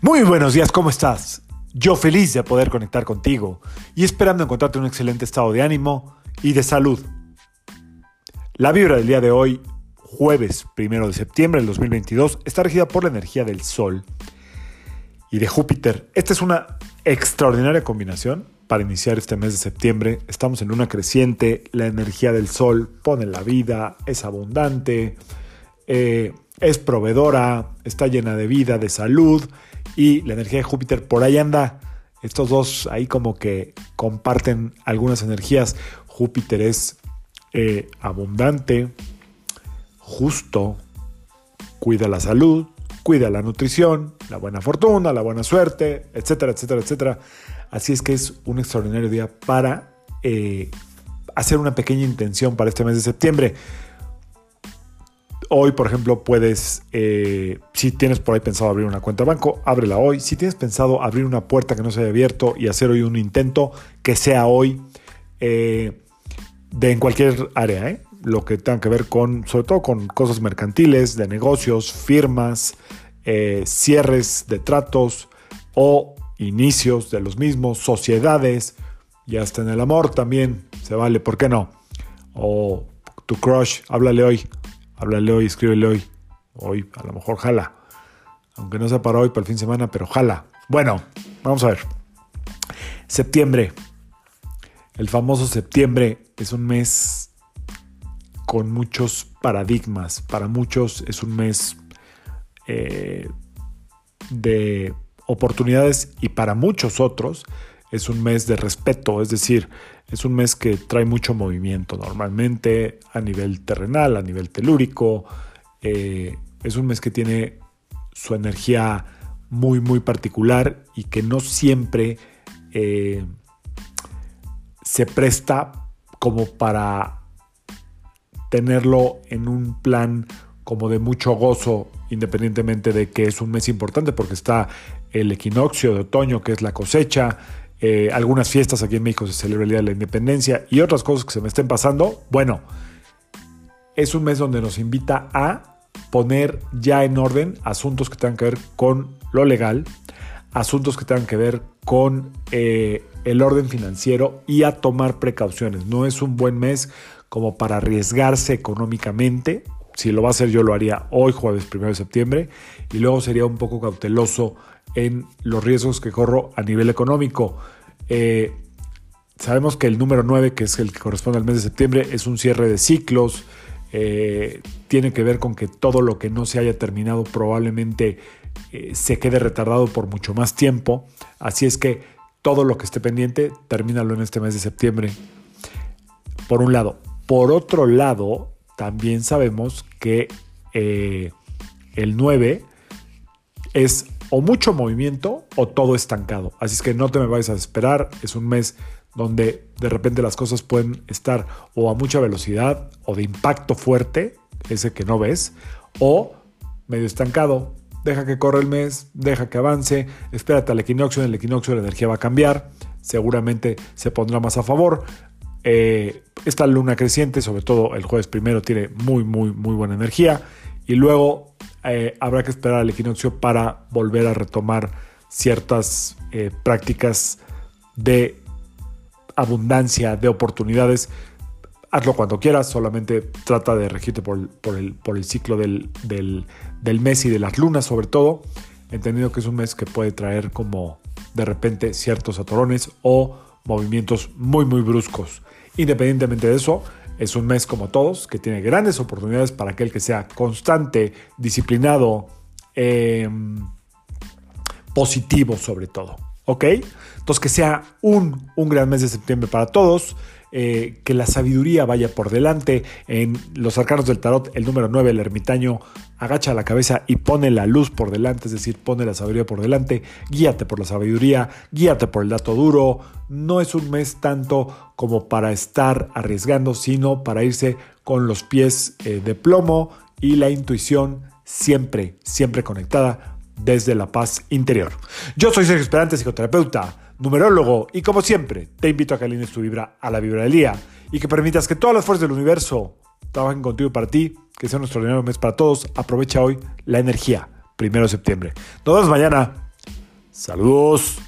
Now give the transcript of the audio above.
Muy buenos días, ¿cómo estás? Yo feliz de poder conectar contigo y esperando encontrarte en un excelente estado de ánimo y de salud. La vibra del día de hoy, jueves 1 de septiembre del 2022, está regida por la energía del Sol y de Júpiter. Esta es una extraordinaria combinación para iniciar este mes de septiembre. Estamos en luna creciente, la energía del Sol pone la vida, es abundante, eh, es proveedora, está llena de vida, de salud y la energía de Júpiter por ahí anda. Estos dos ahí como que comparten algunas energías. Júpiter es eh, abundante, justo, cuida la salud, cuida la nutrición, la buena fortuna, la buena suerte, etcétera, etcétera, etcétera. Así es que es un extraordinario día para eh, hacer una pequeña intención para este mes de septiembre. Hoy, por ejemplo, puedes, eh, si tienes por ahí pensado abrir una cuenta de banco, ábrela hoy. Si tienes pensado abrir una puerta que no se haya abierto y hacer hoy un intento, que sea hoy, eh, de en cualquier área, ¿eh? lo que tenga que ver con, sobre todo con cosas mercantiles, de negocios, firmas, cierres de tratos o inicios de los mismos, sociedades y hasta en el amor también se vale, ¿por qué no? O tu crush, háblale hoy. Háblale hoy, escríbele hoy. Hoy, a lo mejor jala. Aunque no sea para hoy, para el fin de semana, pero jala. Bueno, vamos a ver. Septiembre. El famoso septiembre es un mes con muchos paradigmas. Para muchos es un mes eh, de oportunidades y para muchos otros es un mes de respeto, es decir, es un mes que trae mucho movimiento normalmente a nivel terrenal, a nivel telúrico. Eh, es un mes que tiene su energía muy, muy particular y que no siempre eh, se presta como para tenerlo en un plan como de mucho gozo, independientemente de que es un mes importante, porque está el equinoccio de otoño, que es la cosecha, eh, algunas fiestas aquí en México se celebra el Día de la Independencia y otras cosas que se me estén pasando, bueno, es un mes donde nos invita a poner ya en orden asuntos que tengan que ver con lo legal, asuntos que tengan que ver con eh, el orden financiero y a tomar precauciones. No es un buen mes como para arriesgarse económicamente. Si lo va a hacer yo lo haría hoy, jueves 1 de septiembre, y luego sería un poco cauteloso en los riesgos que corro a nivel económico. Eh, sabemos que el número 9, que es el que corresponde al mes de septiembre, es un cierre de ciclos. Eh, tiene que ver con que todo lo que no se haya terminado probablemente eh, se quede retardado por mucho más tiempo. Así es que todo lo que esté pendiente, termínalo en este mes de septiembre. Por un lado. Por otro lado, también sabemos que el 9 es o mucho movimiento o todo estancado. Así es que no te me vayas a esperar. Es un mes donde de repente las cosas pueden estar o a mucha velocidad o de impacto fuerte, ese que no ves, o medio estancado. Deja que corra el mes, deja que avance, espérate al equinoccio, en el equinoccio la energía va a cambiar, seguramente se pondrá más a favor. Eh, esta luna creciente, sobre todo el jueves primero, tiene muy, muy, muy buena energía. Y luego eh, habrá que esperar al equinoccio para volver a retomar ciertas eh, prácticas de abundancia, de oportunidades. Hazlo cuando quieras, solamente trata de regirte por, el, ciclo del, del, mes y de las lunas sobre todo, entendiendo que es un mes que puede traer como de repente ciertos atorones o movimientos muy muy bruscos. Independientemente de eso, es un mes como todos, que tiene grandes oportunidades para aquel que sea constante, disciplinado, em, positivo sobre todo. ¿Ok? Entonces que sea un, un gran mes de septiembre para todos. Eh, que la sabiduría vaya por delante. En los arcanos del tarot, el número 9, el ermitaño, agacha la cabeza y pone la luz por delante, es decir, pone la sabiduría por delante. Guíate por la sabiduría, guíate por el dato duro. No es un mes tanto como para estar arriesgando, sino para irse con los pies eh, de plomo y la intuición siempre, siempre conectada desde la paz interior. Yo soy Sergio Esperante, psicoterapeuta numerólogo, y como siempre, te invito a que alines tu vibra a la vibra del día y que permitas que todas las fuerzas del universo trabajen contigo para ti, que sea un extraordinario mes para todos. Aprovecha hoy la energía, primero de septiembre. Nos vemos mañana. Saludos.